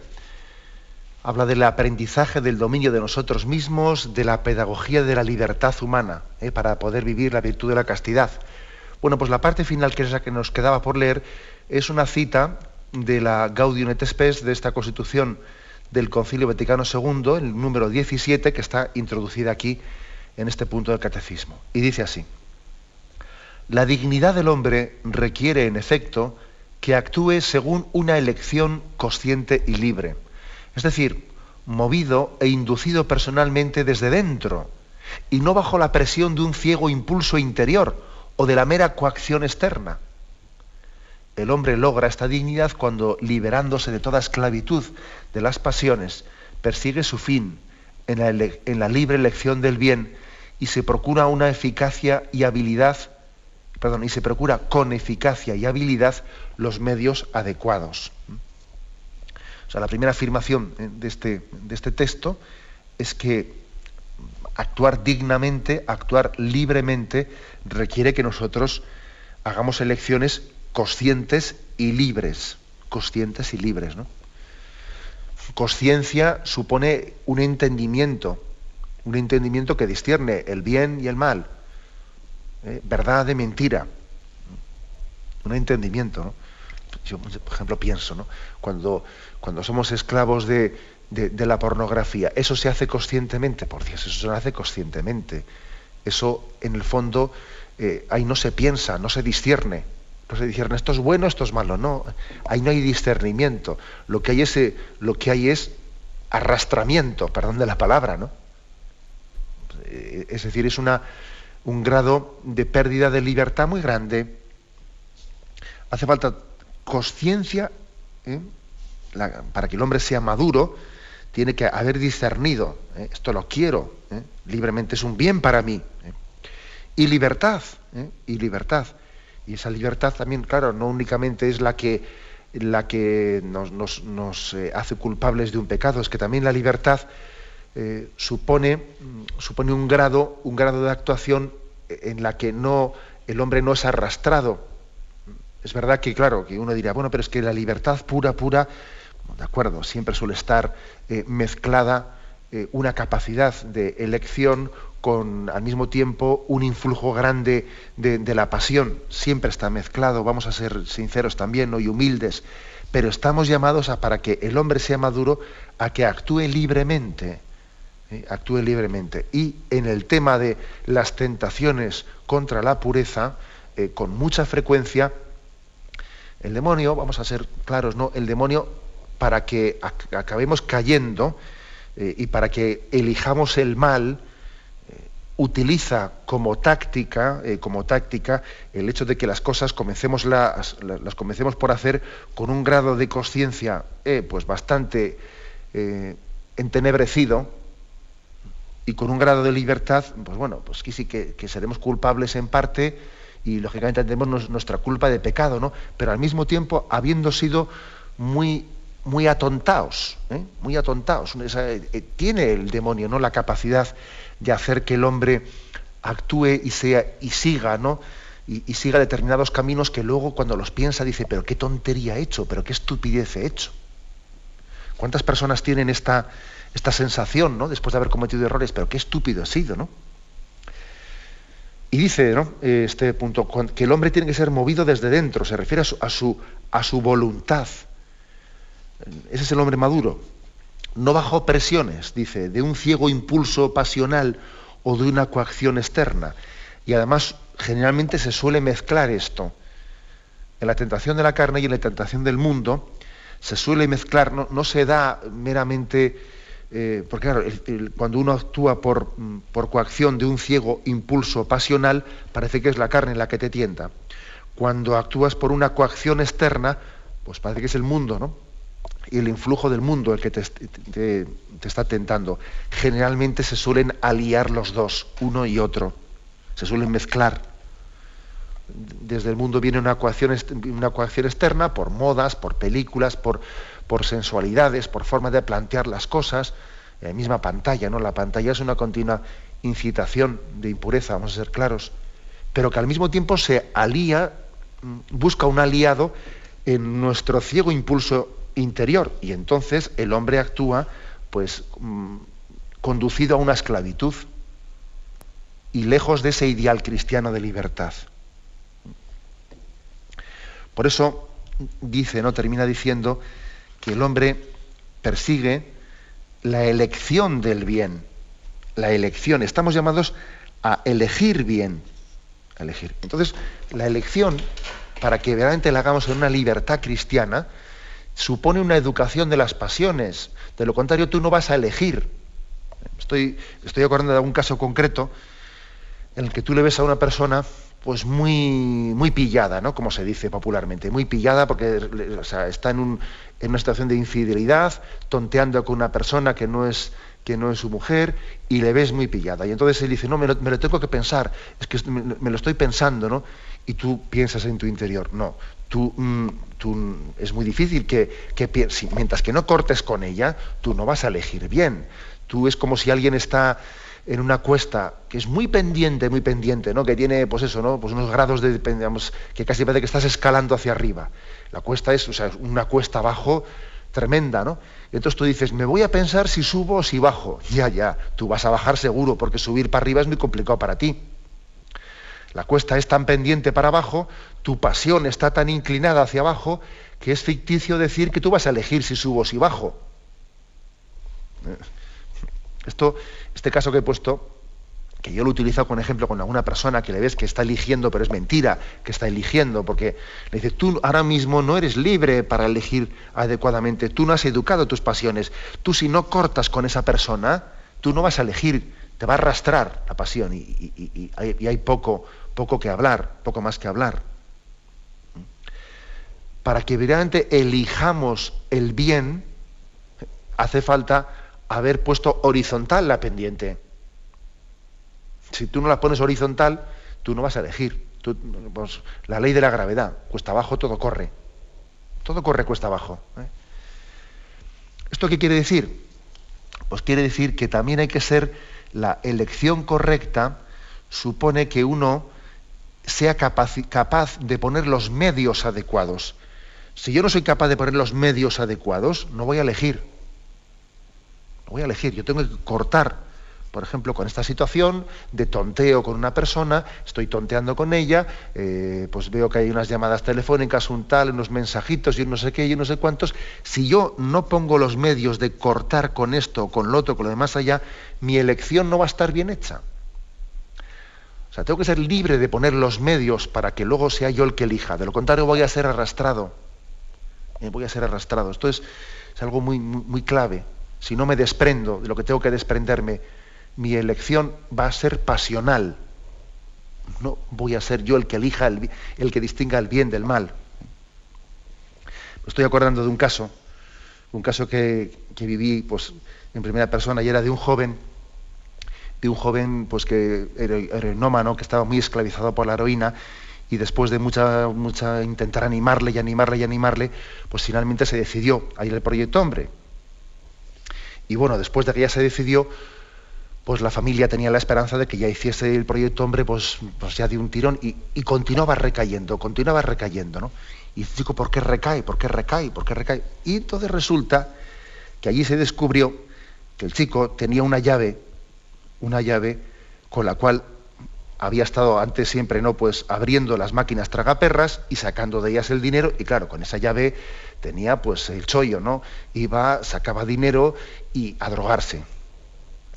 Habla del aprendizaje del dominio de nosotros mismos, de la pedagogía de la libertad humana, ¿eh? para poder vivir la virtud de la castidad. Bueno, pues la parte final, que es la que nos quedaba por leer, es una cita de la Gaudium et Spes de esta Constitución del Concilio Vaticano II, el número 17, que está introducida aquí en este punto del catecismo. Y dice así, la dignidad del hombre requiere, en efecto, que actúe según una elección consciente y libre. Es decir, movido e inducido personalmente desde dentro y no bajo la presión de un ciego impulso interior o de la mera coacción externa. El hombre logra esta dignidad cuando, liberándose de toda esclavitud de las pasiones, persigue su fin en la, libre elección del bien y se procura una eficacia y habilidad perdón, y se procura con eficacia y habilidad los medios adecuados. O sea, la primera afirmación eh, de este, de este texto es que actuar dignamente, actuar libremente, requiere que nosotros hagamos elecciones conscientes y libres. Conscientes y libres, ¿no? Conciencia supone un entendimiento, un entendimiento que discierne el bien y el mal, ¿eh? verdad de mentira, un entendimiento. ¿no? Yo, por ejemplo, pienso, ¿no? cuando, cuando somos esclavos de, la pornografía, ¿eso se hace conscientemente? Por Dios, eso se hace conscientemente. Eso, en el fondo, eh, ahí no se piensa, no se discierne. No se discierne, esto es bueno, esto es malo. No, ahí no hay discernimiento. Lo que hay es, eh, lo que hay es arrastramiento, perdón de la palabra, ¿no? Es decir, es una, un grado de pérdida de libertad muy grande. Hace falta conciencia, para que el hombre sea maduro, tiene que haber discernido, esto lo quiero, libremente es un bien para mí y libertad, ¿eh? y libertad. Y esa libertad también, claro, no únicamente es la que, la que nos, eh, hace culpables de un pecado, es que también la libertad eh, supone, mm, supone un, grado, un grado de actuación en la que no, el hombre no es arrastrado. Es verdad que, claro, que uno dirá, bueno, pero es que la libertad pura, pura, de acuerdo, siempre suele estar mezclada una capacidad de elección, con al mismo tiempo un influjo grande de, la pasión. Siempre está mezclado, vamos a ser sinceros también ¿no? y humildes, pero estamos llamados a para que el hombre sea maduro, a que actúe libremente, ¿eh? actúe libremente. Y en el tema de las tentaciones contra la pureza, eh, con mucha frecuencia, el demonio, vamos a ser claros, ¿no? El demonio, para que acabemos cayendo eh, y para que elijamos el mal, utiliza como táctica, como táctica el hecho de que las cosas comencemos las, las comencemos por hacer con un grado de conciencia pues bastante entenebrecido y con un grado de libertad, pues bueno, pues sí que, que seremos culpables en parte y lógicamente tenemos nuestra culpa de pecado, ¿no? Pero al mismo tiempo habiendo sido muy muy atontados, muy atontados. tiene el demonio no la capacidad de hacer que el hombre actúe y, sea, y siga, ¿no? Y, siga determinados caminos que luego cuando los piensa dice, pero qué tontería he hecho, pero qué estupidez he hecho. ¿Cuántas personas tienen esta, esta sensación, ¿no? después de haber cometido errores, pero qué estúpido he sido, ¿no? Y dice ¿no? este punto, que el hombre tiene que ser movido desde dentro, se refiere a su, a su, a su voluntad. Ese es el hombre maduro no bajo presiones, dice, de un ciego impulso pasional o de una coacción externa. Y además, generalmente se suele mezclar esto. En la tentación de la carne y en la tentación del mundo, se suele mezclar, no, se da meramente, eh, porque claro, cuando uno actúa por, mm, por coacción de un ciego impulso pasional, parece que es la carne la que te tienta. Cuando actúas por una coacción externa, pues parece que es el mundo, ¿no? y el influjo del mundo el que te, está tentando. Generalmente se suelen aliar los dos, uno y otro. Se suelen mezclar. Desde el mundo viene una coacción, externa por modas, por películas, por, por sensualidades, por forma de plantear las cosas. La misma pantalla, ¿no? La pantalla es una continua incitación de impureza, vamos a ser claros. Pero que al mismo tiempo se alía, mm, busca un aliado en nuestro ciego impulso interior y entonces el hombre actúa pues mm, conducido a una esclavitud y lejos de ese ideal cristiano de libertad. Por eso dice, no termina diciendo que el hombre persigue la elección del bien, la elección. Estamos llamados a elegir bien, a elegir. Entonces, la elección, para que verdaderamente la hagamos en una libertad cristiana, supone una educación de las pasiones. De lo contrario, tú no vas a elegir. Estoy, estoy acordando de algún caso concreto en el que tú le ves a una persona pues muy, muy pillada, ¿no? Como se dice popularmente, muy pillada porque está en, un, en, una situación de infidelidad, tonteando con una persona que no es que no es su mujer y le ves muy pillada. Y entonces él dice, no, me lo, tengo que pensar, es que me, lo estoy pensando, ¿no? Y tú piensas en tu interior, no, tú, mm, tú es muy difícil que, mientras que no cortes con ella, tú no vas a elegir bien. Tú es como si alguien está en una cuesta que es muy pendiente, muy pendiente, ¿no? que tiene pues eso, ¿no? pues unos grados de, que casi parece que estás escalando hacia arriba. La cuesta es o sea, una cuesta abajo tremenda, ¿no? Y entonces tú dices, me voy a pensar si subo o si bajo. Ya, ya, tú vas a bajar seguro, porque subir para arriba es muy complicado para ti. La cuesta es tan pendiente para abajo, tu pasión está tan inclinada hacia abajo, que es ficticio decir que tú vas a elegir si subo o si bajo. Eh, esto, este caso que he puesto que yo lo utilizo con ejemplo con alguna persona que le ves que está eligiendo, pero es mentira que está eligiendo, porque le dice, tú ahora mismo no eres libre para elegir adecuadamente, tú no has educado tus pasiones, tú si no cortas con esa persona, tú no vas a elegir, te va a arrastrar la pasión y, hay, poco, poco que hablar, poco más que hablar. Para que verdaderamente elijamos el bien, hace falta haber puesto horizontal la pendiente si tú no la pones horizontal, tú no vas a elegir. Pues, la ley de la gravedad, cuesta abajo todo corre. Todo corre cuesta abajo. ¿eh? ¿Esto qué quiere decir? Pues quiere decir que también hay que ser la elección correcta, supone que uno sea capaz de poner los medios adecuados. Si yo no soy capaz de poner los medios adecuados, no voy a elegir. Voy a elegir, yo tengo que cortar por ejemplo, con esta situación de tonteo con una persona, estoy tonteando con ella, eh, pues veo que hay unas llamadas telefónicas, un tal, unos mensajitos y no sé qué y no sé cuántos. Si yo no pongo los medios de cortar con esto, con lo otro, con lo demás allá, mi elección no va a estar bien hecha. O sea, tengo que ser libre de poner los medios para que luego sea yo el que elija. De lo contrario, voy a ser arrastrado. Eh, voy a ser arrastrado. Esto es, algo muy, muy clave. Si no me desprendo de lo que tengo que desprenderme, mi elección va a ser pasional. No voy a ser yo el que elija, el, que distinga el bien del mal. Me estoy acordando de un caso, un caso que, viví pues, en primera persona y era de un joven, de un joven pues, que era heroinómano, que estaba muy esclavizado por la heroína y después de mucha, mucha intentar animarle y animarle y animarle, pues finalmente se decidió a ir al proyecto hombre. Y bueno, después de que ya se decidió, pues la familia tenía la esperanza de que ya hiciese el proyecto hombre, pues, pues ya de un tirón, y, continuaba recayendo, continuaba recayendo, ¿no? Y digo, ¿por qué recae? ¿Por qué recae? ¿Por qué recae? Y entonces resulta que allí se descubrió que el chico tenía una llave, una llave con la cual había estado antes siempre, ¿no? Pues abriendo las máquinas tragaperras y sacando de ellas el dinero, y claro, con esa llave tenía pues el chollo, ¿no? Iba, sacaba dinero y a drogarse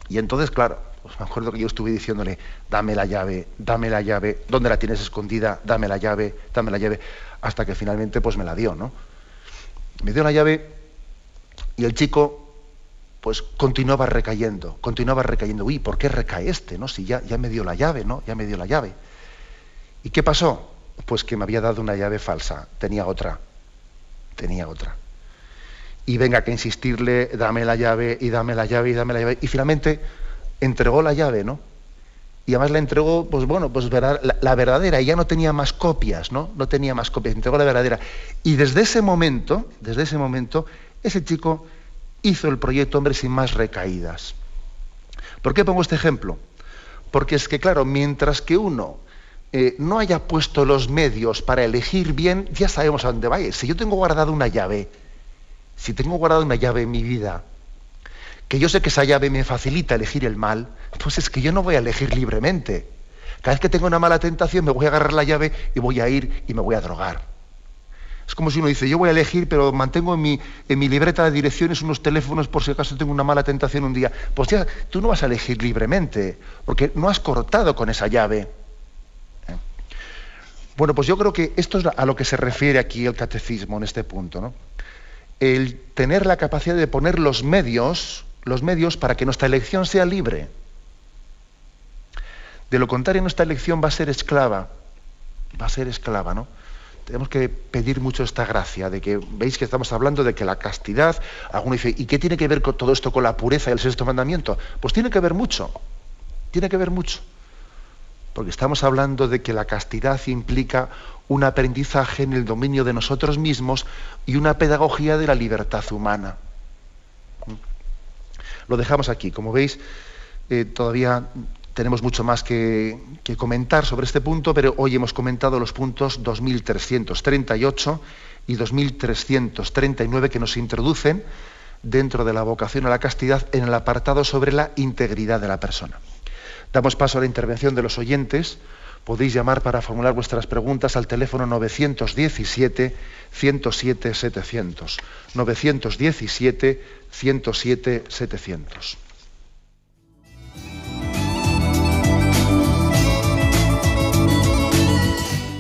y entonces, claro, pues me acuerdo que yo estuve diciéndole, dame la llave, dame la llave, ¿dónde la tienes escondida? Dame la llave, dame la llave, hasta que finalmente pues me la dio, ¿no? Me dio la llave y el chico pues continuaba recayendo, continuaba recayendo. Uy, ¿por qué recae este? ¿no? Si ya, ya me dio la llave, ¿no? Ya me dio la llave. ¿Y qué pasó? Pues que me había dado una llave falsa, tenía otra, tenía otra y venga que insistirle, dame la llave y dame la llave y dame la llave. Y finalmente entregó la llave, ¿no? Y además la entregó, pues bueno, pues la, la, verdadera, y ya no tenía más copias, ¿no? No tenía más copias, entregó la verdadera. Y desde ese momento, desde ese momento, ese chico hizo el proyecto Hombre sin más recaídas. ¿Por qué pongo este ejemplo? Porque es que, claro, mientras que uno eh, no haya puesto los medios para elegir bien, ya sabemos a dónde va. Si yo tengo guardado una llave, si tengo guardado una llave en mi vida, que yo sé que esa llave me facilita elegir el mal, pues es que yo no voy a elegir libremente. Cada vez que tengo una mala tentación me voy a agarrar la llave y voy a ir y me voy a drogar. Es como si uno dice, yo voy a elegir, pero mantengo en mi, en mi libreta de direcciones unos teléfonos por si acaso tengo una mala tentación un día. Pues ya, tú no vas a elegir libremente, porque no has cortado con esa llave. ¿Eh? Bueno, pues yo creo que esto es a lo que se refiere aquí el catecismo en este punto. ¿no? el tener la capacidad de poner los medios, los medios para que nuestra elección sea libre. De lo contrario, nuestra elección va a ser esclava. Va a ser esclava, ¿no? Tenemos que pedir mucho esta gracia de que, veis que estamos hablando de que la castidad, alguno dice, ¿y qué tiene que ver todo esto con la pureza y el sexto mandamiento? Pues tiene que ver mucho, tiene que ver mucho. Porque estamos hablando de que la castidad implica un aprendizaje en el dominio de nosotros mismos y una pedagogía de la libertad humana. Lo dejamos aquí. Como veis, eh, todavía tenemos mucho más que, comentar sobre este punto, pero hoy hemos comentado los puntos 2338 y 2339 que nos introducen dentro de la vocación a la castidad en el apartado sobre la integridad de la persona. Damos paso a la intervención de los oyentes. Podéis llamar para formular vuestras preguntas al teléfono 917 107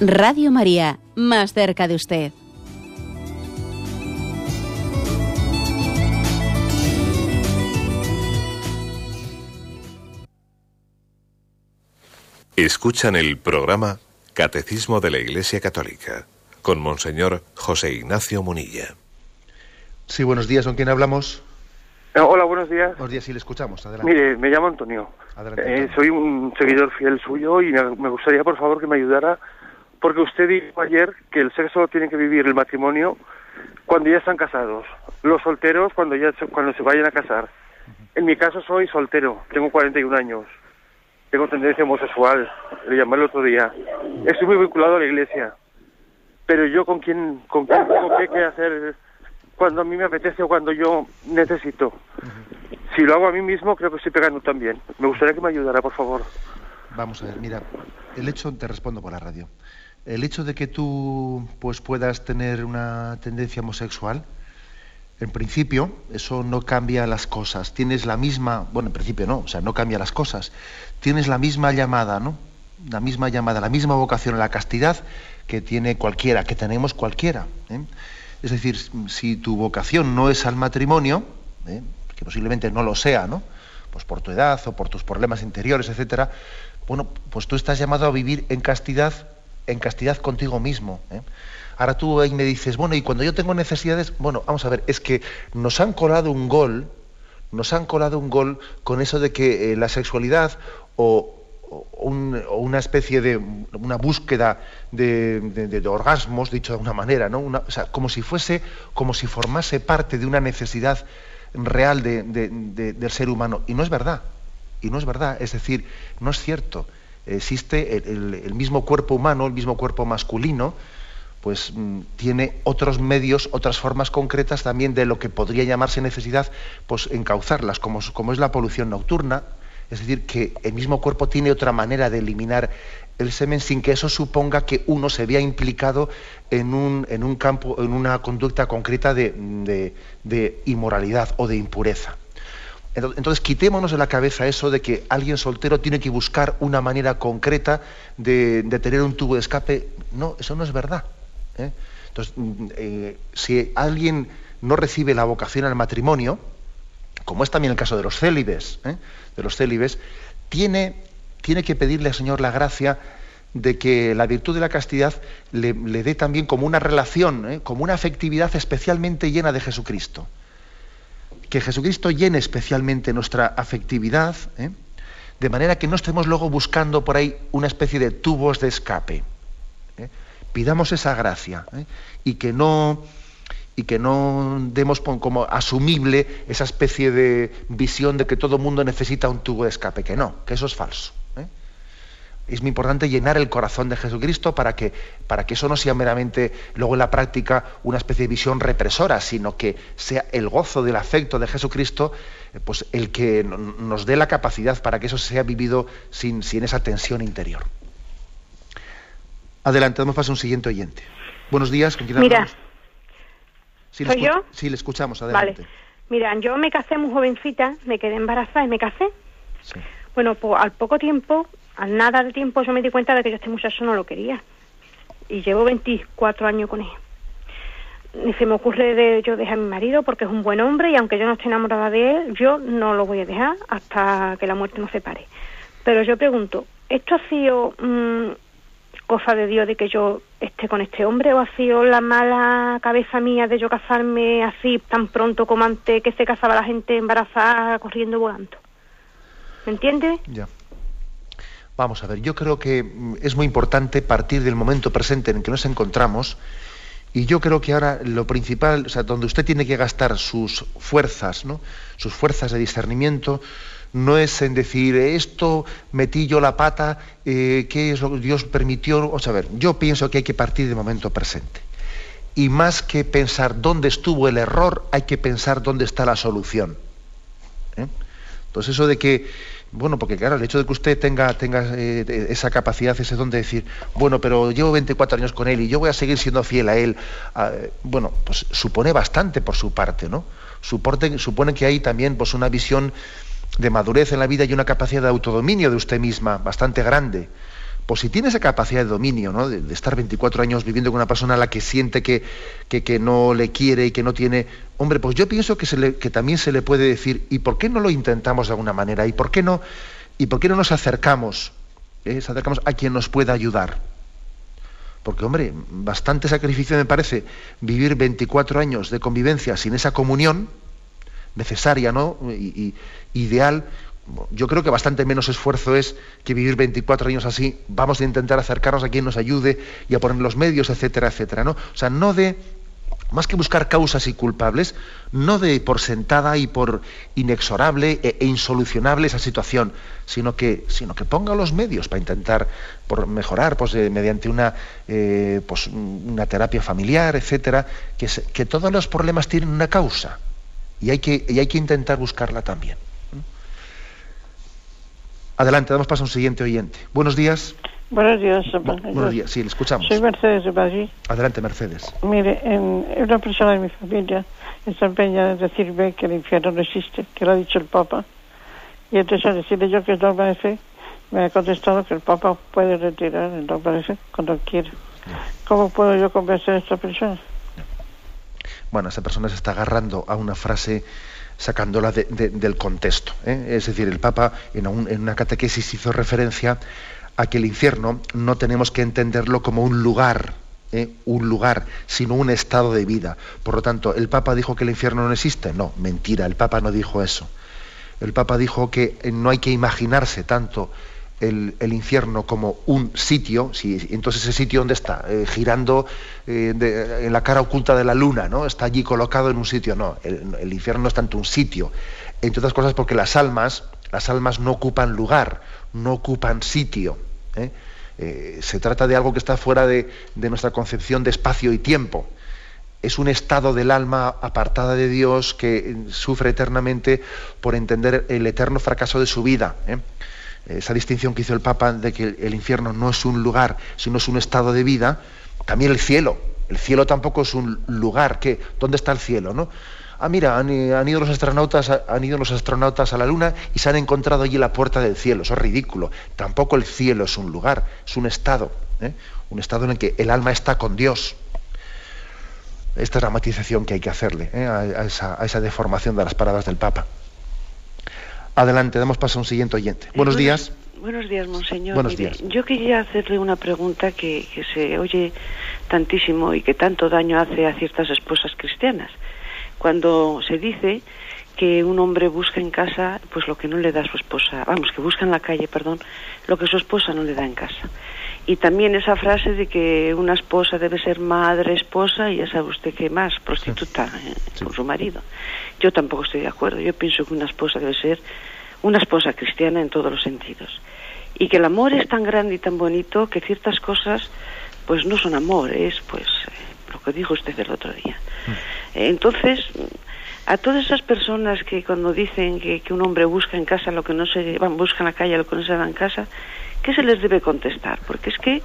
Radio María, más cerca de usted. Escuchan el programa Catecismo de la Iglesia Católica con Monseñor José Ignacio Munilla. Sí, buenos días, ¿con quién hablamos? Eh, hola, buenos días. Buenos días, sí, le escuchamos, adelante. Mire, me llamo Antonio. Eh, soy un seguidor fiel suyo y me gustaría, por favor, que me ayudara porque usted dijo ayer que el sexo tiene que vivir el matrimonio cuando ya están casados, los solteros cuando ya se, cuando se vayan a casar. En mi caso soy soltero, tengo 41 años, tengo tendencia homosexual, le llamé el otro día. Estoy muy vinculado a la iglesia, pero yo con quién, con quién tengo que hacer cuando a mí me apetece o cuando yo necesito. Si lo hago a mí mismo, creo que estoy pegando también. Me gustaría que me ayudara, por favor. Vamos a ver, mira, el hecho, te respondo por la radio el hecho de que tú pues puedas tener una tendencia homosexual, en principio, eso no cambia las cosas. Tienes la misma, bueno, en principio no, o sea, no cambia las cosas. Tienes la misma llamada, ¿no? La misma llamada, la misma vocación a la castidad que tiene cualquiera, que tenemos cualquiera. ¿eh? Es decir, si tu vocación no es al matrimonio, ¿eh? que posiblemente no lo sea, ¿no? Pues por tu edad o por tus problemas interiores, etcétera, bueno, pues tú estás llamado a vivir en castidad en castidad contigo mismo. ¿eh? Ahora tú ahí me dices, bueno, y cuando yo tengo necesidades, bueno, vamos a ver, es que nos han colado un gol, nos han colado un gol con eso de que eh, la sexualidad o, una especie de una búsqueda de, orgasmos, dicho de alguna manera, ¿no? sea, como si fuese, como si formase parte de una necesidad real del ser humano. Y no es verdad. Y no es verdad. Es decir, no es cierto existe el, mismo cuerpo humano, el mismo cuerpo masculino, pues mm, tiene otros medios, otras formas concretas también de lo que podría llamarse necesidad, pues encauzarlas, como, es la polución nocturna, es decir, que el mismo cuerpo tiene otra manera de eliminar el semen sin que eso suponga que uno se vea implicado en un, en un campo, en una conducta concreta de inmoralidad o de impureza. Entonces, quitémonos de la cabeza eso de que alguien soltero tiene que buscar una manera concreta de, tener un tubo de escape. No, eso no es verdad. ¿eh? Entonces, mm, eh, si alguien no recibe la vocación al matrimonio, como es también el caso de los célibes, ¿eh? de los célibes, tiene, tiene que pedirle al Señor la gracia de que la virtud de la castidad le, le dé también como una relación, como una afectividad especialmente llena de Jesucristo que Jesucristo llene especialmente nuestra afectividad, ¿eh? de manera que no estemos luego buscando por ahí una especie de tubos de escape. ¿eh? Pidamos esa gracia ¿eh? y que no y que no demos como asumible esa especie de visión de que todo mundo necesita un tubo de escape, que no, que eso es falso es muy importante llenar el corazón de Jesucristo para que, para que eso no sea meramente luego en la práctica una especie de visión represora, sino que sea el gozo del afecto de Jesucristo eh, pues el que nos dé la capacidad para que eso sea vivido sin, sin esa tensión interior. Adelante, damos paso a un siguiente oyente. Buenos días, ¿con quién Mira, Sí, ¿soy yo? Sí, le escuchamos, adelante. Vale. Mira, yo me casé muy jovencita, me quedé embarazada y me casé. Bueno, pues al poco tiempo al nada de tiempo yo me di cuenta de que yo este muchacho no lo quería. Y llevo 24 años con él. Ni se me ocurre de yo dejar a mi marido porque es un buen hombre y aunque yo no esté enamorada de él, yo no lo voy a dejar hasta que la muerte nos separe. Pero yo pregunto, ¿esto ha sido mm, cosa de Dios de que yo esté con este hombre o ha sido la mala cabeza mía de yo casarme así tan pronto como antes que se casaba la gente embarazada corriendo volando. ¿Me entiendes? Ya. Vamos a ver, yo creo que mm, es muy importante partir del momento presente en el que nos encontramos y yo creo que ahora lo principal, o sea, donde usted tiene que gastar sus fuerzas, ¿no? sus fuerzas de discernimiento, no es en decir esto metí yo la pata, eh, qué es lo que Dios permitió. O sea, a ver, yo pienso que hay que partir del momento presente. Y más que pensar dónde estuvo el error, hay que pensar dónde está la solución. ¿eh? Entonces eso de que, bueno, porque claro, el hecho de que usted tenga, tenga eh, esa capacidad, ese don de decir, bueno, pero llevo 24 años con él y yo voy a seguir siendo fiel a él, bueno, pues supone bastante por su parte, ¿no? supone que hay también pues, una visión de madurez en la vida y una capacidad de autodominio de usted misma bastante grande. Pues si tiene esa capacidad de dominio, ¿no? de, estar 24 años viviendo con una persona a la que siente que, que, no le quiere y que no tiene... Hombre, pues yo pienso que, también se le puede decir, ¿y por qué no lo intentamos de alguna manera? ¿Y por qué no, y por qué no nos acercamos? Eh, acercamos a quien nos pueda ayudar. Porque, hombre, bastante sacrificio me parece vivir 24 años de convivencia sin esa comunión necesaria, ¿no? y, ideal, yo creo que bastante menos esfuerzo es que vivir 24 años así, vamos a intentar acercarnos a quien nos ayude y a poner los medios, etcétera, etcétera, ¿no? O sea, no de, más que buscar causas y culpables, no de por sentada y por inexorable e, e insolucionable esa situación, sino que, sino que ponga los medios para intentar por mejorar pues, eh, mediante una, eh, pues, una terapia familiar, etcétera, que, que todos los problemas tienen una causa y hay que, y hay que intentar buscarla también. Adelante, damos paso a un siguiente oyente. Buenos días. Buenos días. buenos días, sí, le escuchamos. Soy Mercedes de Madrid. Adelante, Mercedes. Mire, en, una persona de mi familia está empeñada en decirme que el infierno no existe, que lo ha dicho el Papa. Y entonces al decirle yo que es dogma de fe, me ha contestado que el Papa puede retirar el dogma de fe cuando quiera. ¿Cómo puedo yo convencer a esta persona? Bueno, esa persona se está agarrando a una frase sacándola del contexto. ¿eh? Es decir, el Papa en, una catequesis hizo referencia a que el infierno no tenemos que entenderlo como un lugar, ¿eh? un lugar, sino un estado de vida. Por lo tanto, ¿el Papa dijo que el infierno no existe? No, mentira, el Papa no dijo eso. El Papa dijo que no hay que imaginarse tanto el, infierno como un sitio, si, entonces ese sitio ¿dónde está? Eh, girando eh, en la cara oculta de la luna, ¿no? Está allí colocado en un sitio. No, el, infierno no es tanto un sitio. Entre otras cosas porque las almas, las almas no ocupan lugar, no ocupan sitio. ¿eh? se trata de algo que está fuera de, de nuestra concepción de espacio y tiempo es un estado del alma apartada de Dios que sufre eternamente por entender el eterno fracaso de su vida esa distinción que hizo el Papa de que el infierno no es un lugar, sino es un estado de vida, también el cielo. El cielo tampoco es un lugar. ¿qué? ¿Dónde está el cielo? ¿no? Ah, mira, han, ido los astronautas, han ido los astronautas a la Luna y se han encontrado allí la puerta del cielo. Eso es ridículo. Tampoco el cielo es un lugar, es un estado. ¿eh? Un estado en el que el alma está con Dios. Esta es la matización que hay que hacerle ¿eh? a, esa, a esa deformación de las palabras del Papa. Adelante, damos paso a un siguiente oyente. Buenos, días. Buenos días, monseñor. Buenos días. Yo quería hacerle una pregunta que, se oye tantísimo y que tanto daño hace a ciertas esposas cristianas. Cuando se dice que un hombre busca en casa pues lo que no le da a su esposa, vamos, que busca en la calle, perdón, lo que su esposa no le da en casa. Y también esa frase de que una esposa debe ser madre, esposa, y ya sabe usted qué más, prostituta eh, con su marido. Yo tampoco estoy de acuerdo. Yo pienso que una esposa debe ser una esposa cristiana en todos los sentidos. Y que el amor es tan grande y tan bonito que ciertas cosas pues no son amor, es pues eh, lo que dijo usted el otro día. Mm. Entonces, a todas esas personas que cuando dicen que, que, un hombre busca en casa lo que no se busca en la calle lo que no se da en casa, ¿qué se les debe contestar? Porque es que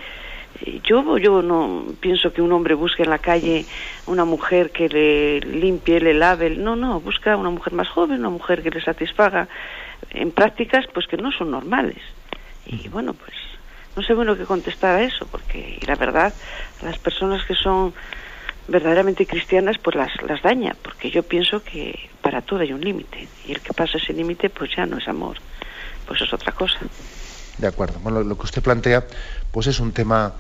eh, yo, yo no pienso que un hombre busque en la calle una mujer que le limpie, le lave, no, no, busca una mujer más joven, una mujer que le satisfaga en prácticas pues que no son normales. Y bueno, pues no sé bueno qué contestar a eso, porque la verdad, las personas que son verdaderamente cristianas pues las, las daña, porque yo pienso que para todo hay un límite, y el que pasa ese límite pues ya no es amor, pues es otra cosa. De acuerdo. Bueno, lo que usted plantea, pues es un tema,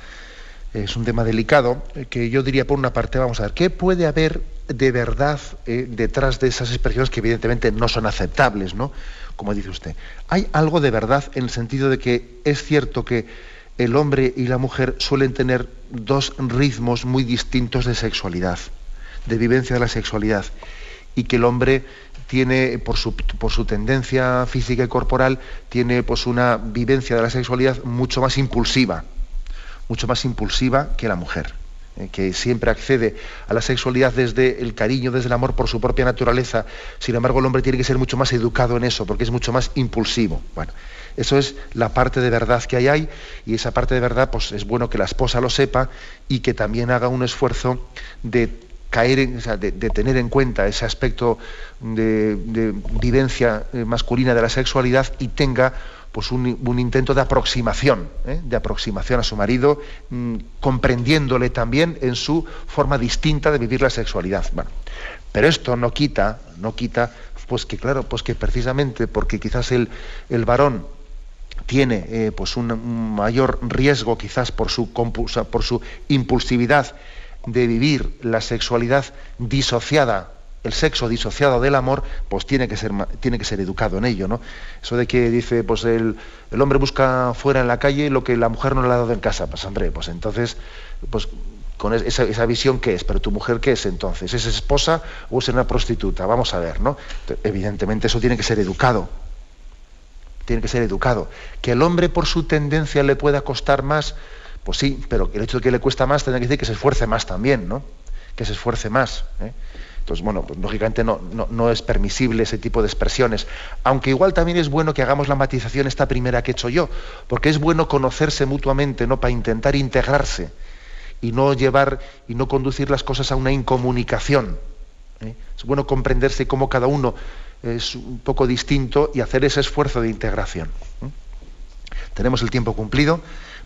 es un tema delicado, eh, que yo diría por una parte, vamos a ver, ¿qué puede haber de verdad eh, detrás de esas expresiones que evidentemente no son aceptables, ¿no? Como dice usted. Hay algo de verdad en el sentido de que es cierto que el hombre y la mujer suelen tener dos ritmos muy distintos de sexualidad, de vivencia de la sexualidad, y que el hombre tiene, por su, por su tendencia física y corporal, tiene pues una vivencia de la sexualidad mucho más impulsiva, mucho más impulsiva que la mujer. Eh, que siempre accede a la sexualidad desde el cariño, desde el amor por su propia naturaleza. Sin embargo, el hombre tiene que ser mucho más educado en eso, porque es mucho más impulsivo. Bueno, eso es la parte de verdad que hay ahí, y esa parte de verdad, pues es bueno que la esposa lo sepa y que también haga un esfuerzo de caer de, tener en cuenta ese aspecto de, de vivencia eh, masculina de la sexualidad y tenga pues un, intento de aproximación, ¿eh? de aproximación a su marido, mm, comprendiéndole también en su forma distinta de vivir la sexualidad. Bueno, pero esto no quita, no quita, pues que claro, pues que precisamente porque quizás el, el varón tiene eh, pues un, mayor riesgo quizás por su, por su impulsividad de vivir la sexualidad disociada el sexo disociado del amor, pues tiene que ser, tiene que ser educado en ello, ¿no? Eso de que dice, pues el, hombre busca fuera en la calle lo que la mujer no le ha dado en casa, pues hombre, pues entonces, pues con esa, esa, visión qué es, pero tu mujer qué es entonces, ¿es esposa o es una prostituta? Vamos a ver, ¿no? Evidentemente eso tiene que ser educado, tiene que ser educado. Que el hombre por su tendencia le pueda costar más, pues sí, pero el hecho de que le cuesta más tendrá que decir que se esfuerce más también, ¿no? Que se esfuerce más. ¿eh? Entonces, bueno, pues, lógicamente no, no, es permisible ese tipo de expresiones. Aunque igual también es bueno que hagamos la matización esta primera que he hecho yo, porque es bueno conocerse mutuamente, ¿no? Para intentar integrarse y no llevar y no conducir las cosas a una incomunicación. ¿eh? Es bueno comprenderse cómo cada uno es un poco distinto y hacer ese esfuerzo de integración. ¿eh? Tenemos el tiempo cumplido.